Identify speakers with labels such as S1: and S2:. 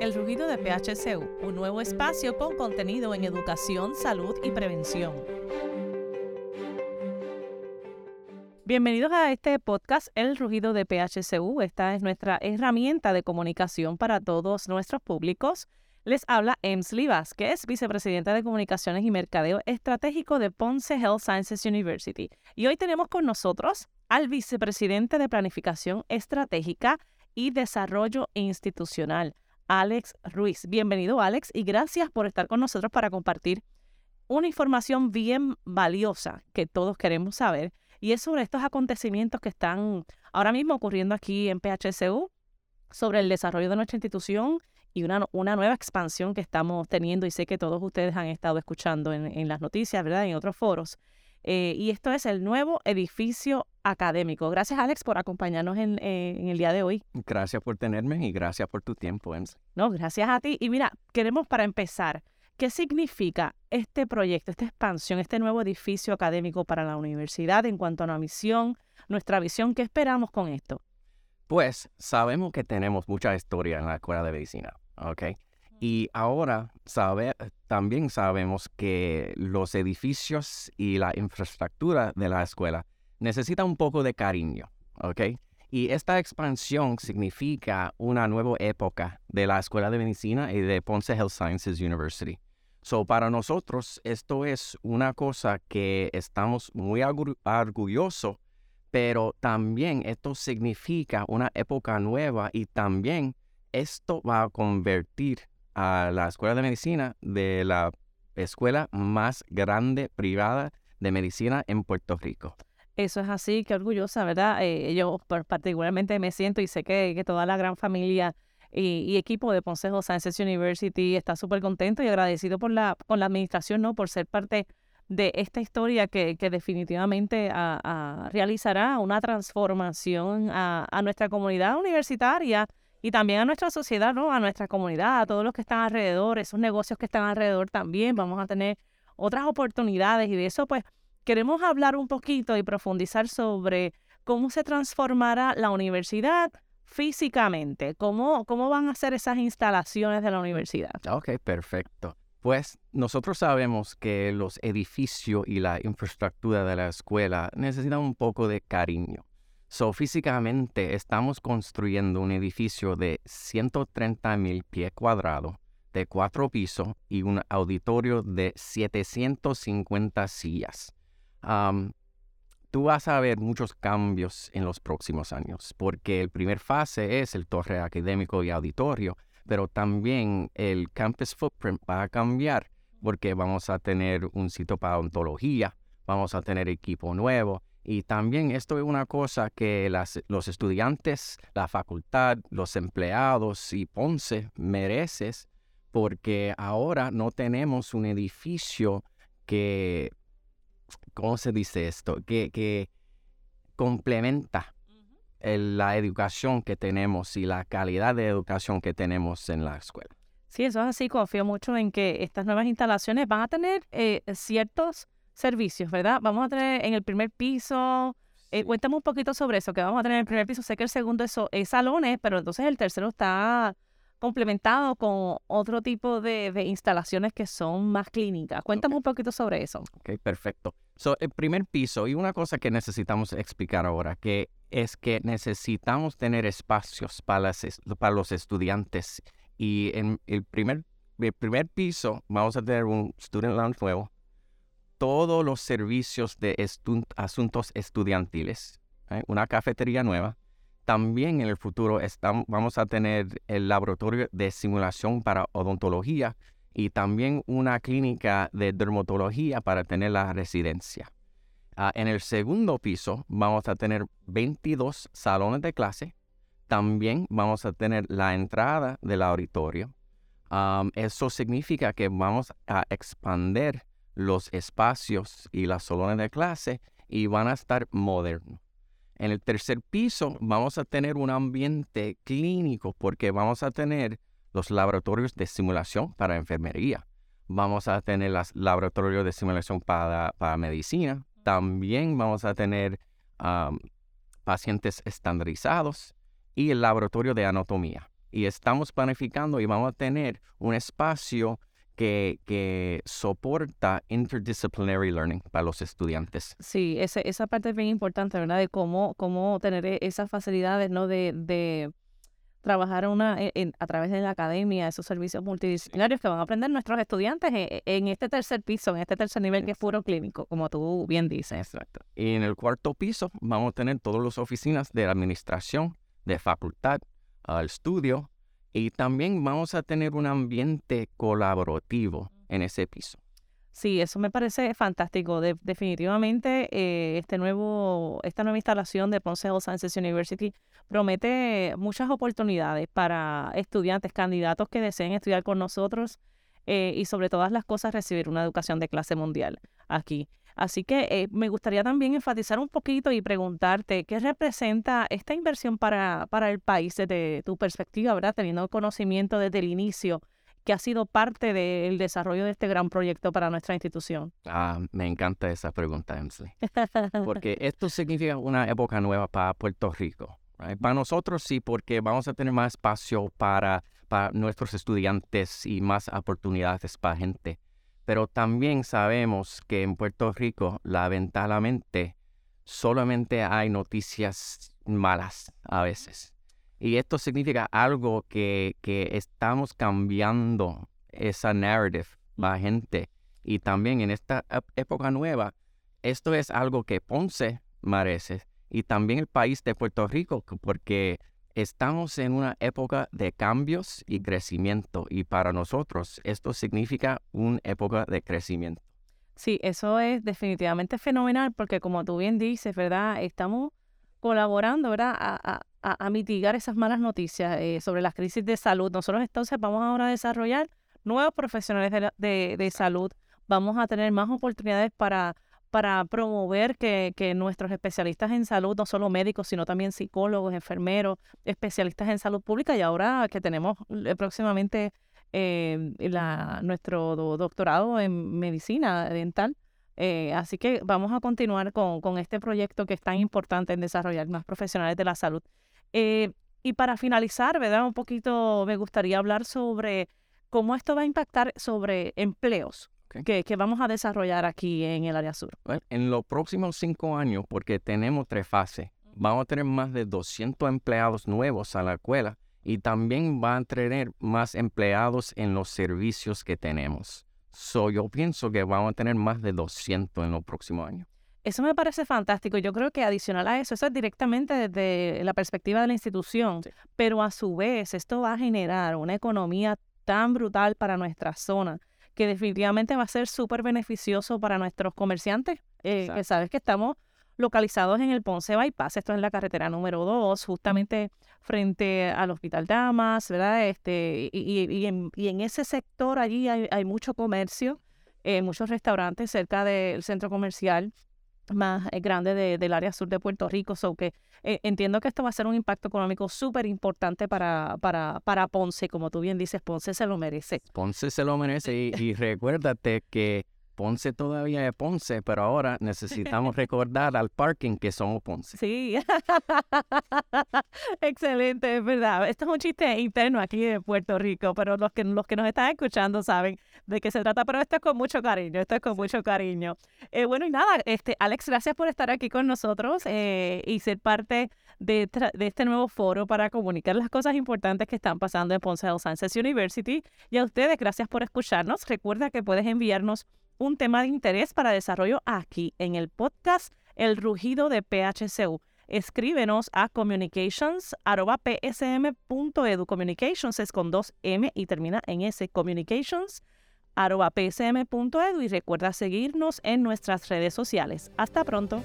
S1: El rugido de PHCU, un nuevo espacio con contenido en educación, salud y prevención. Bienvenidos a este podcast El Rugido de PHCU. Esta es nuestra herramienta de comunicación para todos nuestros públicos. Les habla Emsley Vázquez, vicepresidenta de Comunicaciones y Mercadeo Estratégico de Ponce Health Sciences University. Y hoy tenemos con nosotros al vicepresidente de Planificación Estratégica y Desarrollo Institucional, Alex Ruiz. Bienvenido, Alex, y gracias por estar con nosotros para compartir una información bien valiosa que todos queremos saber, y es sobre estos acontecimientos que están ahora mismo ocurriendo aquí en PHCU, sobre el desarrollo de nuestra institución y una, una nueva expansión que estamos teniendo y sé que todos ustedes han estado escuchando en, las noticias, ¿verdad? En otros foros. Eh, y esto es el nuevo edificio académico. Gracias, Alex, por acompañarnos en, eh, en, el día de hoy.
S2: Gracias por tenerme y gracias por tu tiempo, Enz.
S1: No, gracias a ti. Y mira, queremos para empezar, ¿qué significa este proyecto, esta expansión, este nuevo edificio académico para la universidad en cuanto a una misión, nuestra visión? ¿Qué esperamos con esto?
S2: Pues sabemos que tenemos mucha historia en la escuela de medicina, ¿ok? Y ahora también sabemos que los edificios y la infraestructura de la escuela necesitan un poco de cariño, ¿ok? Y esta expansión significa una nueva época de la Escuela de Medicina y de Ponce Health Sciences University. So, para nosotros, esto es una cosa que estamos muy orgullosos pero también esto significa una época nueva y también esto va a convertir a la Escuela de Medicina de la escuela más grande privada de medicina en Puerto Rico.
S1: Eso es así, qué orgullosa, ¿verdad? Eh, yo particularmente me siento y sé que, toda la gran familia y, equipo de Ponce Sciences University está súper contento y agradecido por la, con la administración, ¿no? Por ser parte de esta historia que, definitivamente realizará una transformación a, nuestra comunidad universitaria y también a nuestra sociedad, ¿no? A nuestra comunidad, a todos los que están alrededor, esos negocios que están alrededor también. Vamos a tener otras oportunidades y de eso pues queremos hablar un poquito y profundizar sobre cómo se transformará la universidad físicamente, cómo, cómo van a ser esas instalaciones de la universidad.
S2: Ok, perfecto. Pues nosotros sabemos que los edificios y la infraestructura de la escuela necesitan un poco de cariño. So, físicamente estamos construyendo un edificio de 130 mil pies cuadrados, de cuatro pisos y un auditorio de 750 sillas. tú vas a ver muchos cambios en los próximos años, porque el primer fase es el torre académico y auditorio, pero también el campus footprint va a cambiar porque vamos a tener un sitio para ontología, vamos a tener equipo nuevo y también esto es una cosa que los estudiantes, la facultad, los empleados y Ponce mereces porque ahora no tenemos un edificio que, ¿cómo se dice esto? Que, que complementa la educación que tenemos y la calidad de educación que tenemos en la escuela.
S1: Sí, eso es así. Confío mucho en que estas nuevas instalaciones van a tener eh, ciertos servicios, ¿verdad? Vamos a tener en el primer piso, eh, cuéntame un poquito sobre eso, que vamos a tener en el primer piso. Sé que el segundo es, es salones, pero entonces el tercero está complementado con otro tipo de, instalaciones que son más clínicas. Cuéntame un poquito sobre eso.
S2: Ok, perfecto. So, el primer piso, y una cosa que necesitamos explicar ahora, que es que necesitamos tener espacios para, para los estudiantes. Y en el primer, el primer piso vamos a tener un Student Lounge nuevo, todos los servicios de asuntos estudiantiles, ¿eh? una cafetería nueva. También en el futuro estamos, vamos a tener el laboratorio de simulación para odontología y también una clínica de dermatología para tener la residencia. Ah, en el segundo piso vamos a tener 22 salones de clase. También vamos a tener la entrada del auditorio. eso significa que vamos a expandir los espacios y las salones de clase y van a estar modernos. En el tercer piso vamos a tener un ambiente clínico porque vamos a tener los laboratorios de simulación para enfermería. Vamos a tener los laboratorios de simulación para, para medicina. También vamos a tener pacientes estandarizados y el laboratorio de anatomía. Y estamos planificando y vamos a tener un espacio que, que, soporta interdisciplinary learning para los estudiantes.
S1: Sí, ese, esa parte es bien importante, ¿verdad? De cómo, cómo tener e, esas facilidades, ¿no? De, de trabajar una, e, a través de la academia, esos servicios multidisciplinarios que van a aprender nuestros estudiantes e, en, este tercer piso, en este tercer nivel que es puro clínico, como tú bien dices.
S2: Exacto. Y en el cuarto piso vamos a tener todas las oficinas de administración, de facultad, al estudio, y también vamos a tener un ambiente colaborativo en ese piso.
S1: Sí, eso me parece fantástico. definitivamente, eh, este nuevo, esta nueva instalación de Ponce Health Sciences University promete muchas oportunidades para estudiantes, candidatos que deseen estudiar con nosotros eh, y sobre todas las cosas recibir una educación de clase mundial aquí. Así que eh, me gustaría también enfatizar un poquito y preguntarte qué representa esta inversión para, para el país desde tu perspectiva, ¿verdad? Teniendo conocimiento desde el inicio que ha sido parte del desarrollo de este gran proyecto para nuestra institución?
S2: Ah, me encanta esa pregunta, Emsley. Porque esto significa una época nueva para Puerto Rico. Para nosotros sí, porque vamos a tener más espacio para, para nuestros estudiantes y más oportunidades para gente. Pero también sabemos que en Puerto Rico, lamentablemente, solamente hay noticias malas a veces. Y esto significa algo que, que estamos cambiando esa narrative, la gente. Y también en esta época nueva, esto es algo que Ponce merece y también el país de Puerto Rico, porque estamos en una época de cambios y crecimiento y para nosotros esto significa una época de crecimiento.
S1: Sí, eso es definitivamente fenomenal porque como tú bien dices, ¿verdad? Estamos colaborando, ¿verdad? A, a, mitigar esas malas noticias eh, sobre las crisis de salud. Nosotros entonces vamos ahora a desarrollar nuevos profesionales de, de, salud. Vamos a tener más oportunidades para, para promover que, nuestros especialistas en salud, no solo médicos, sino también psicólogos, enfermeros, especialistas en salud pública y ahora que tenemos eh, próximamente la, nuestro doctorado en medicina dental, eh, así que vamos a continuar con, con, este proyecto que es tan importante en desarrollar más profesionales de la salud. Eh, y para finalizar, ¿verdad? Un poquito me gustaría hablar sobre cómo esto va a impactar sobre empleos que, que, vamos a desarrollar aquí en el área sur.
S2: en los próximos cinco años, porque tenemos tres fases, vamos a tener más de 200 empleados nuevos a la escuela y también van a tener más empleados en los servicios que tenemos. So, yo pienso que vamos a tener más de 200 en los próximos años.
S1: Eso me parece fantástico. Yo creo que adicional a eso, eso es directamente desde la perspectiva de la institución, pero a su vez esto va a generar una economía tan brutal para nuestra zona que definitivamente va a ser súper beneficioso para nuestros comerciantes, eh, que sabes que estamos localizados en el Ponce Bypass, esto es la carretera número 2, justamente frente al Hospital Damas, ¿verdad? Este, y, en, ese sector allí hay, mucho comercio, eh, muchos restaurantes cerca del centro comercial más eh, grande del área sur de Puerto Rico, so que eh, entiendo que esto va a ser un impacto económico súper importante para, para, para Ponce, como tú bien dices, Ponce se lo merece.
S2: Ponce se lo merece. Y recuérdate que Ponce todavía es Ponce, pero ahora necesitamos recordar al parking que somos Ponce.
S1: Sí, excelente, es verdad. Esto es un chiste interno aquí de Puerto Rico, pero los que, los que nos están escuchando saben de qué se trata, pero esto es con mucho cariño, esto es con mucho cariño. Eh, bueno, y nada, este, Alex, gracias por estar aquí con nosotros eh, y ser parte de, de, este nuevo foro para comunicar las cosas importantes que están pasando en Ponce Health Sciences University. Y a ustedes, gracias por escucharnos. Recuerda que puedes enviarnos un tema de interés para desarrollo aquí en el podcast El Rugido de PHCU. Escríbenos a communications.psm.edu. Communications es con dos M y termina en S. Communications.psm.edu y recuerda seguirnos en nuestras redes sociales. Hasta pronto.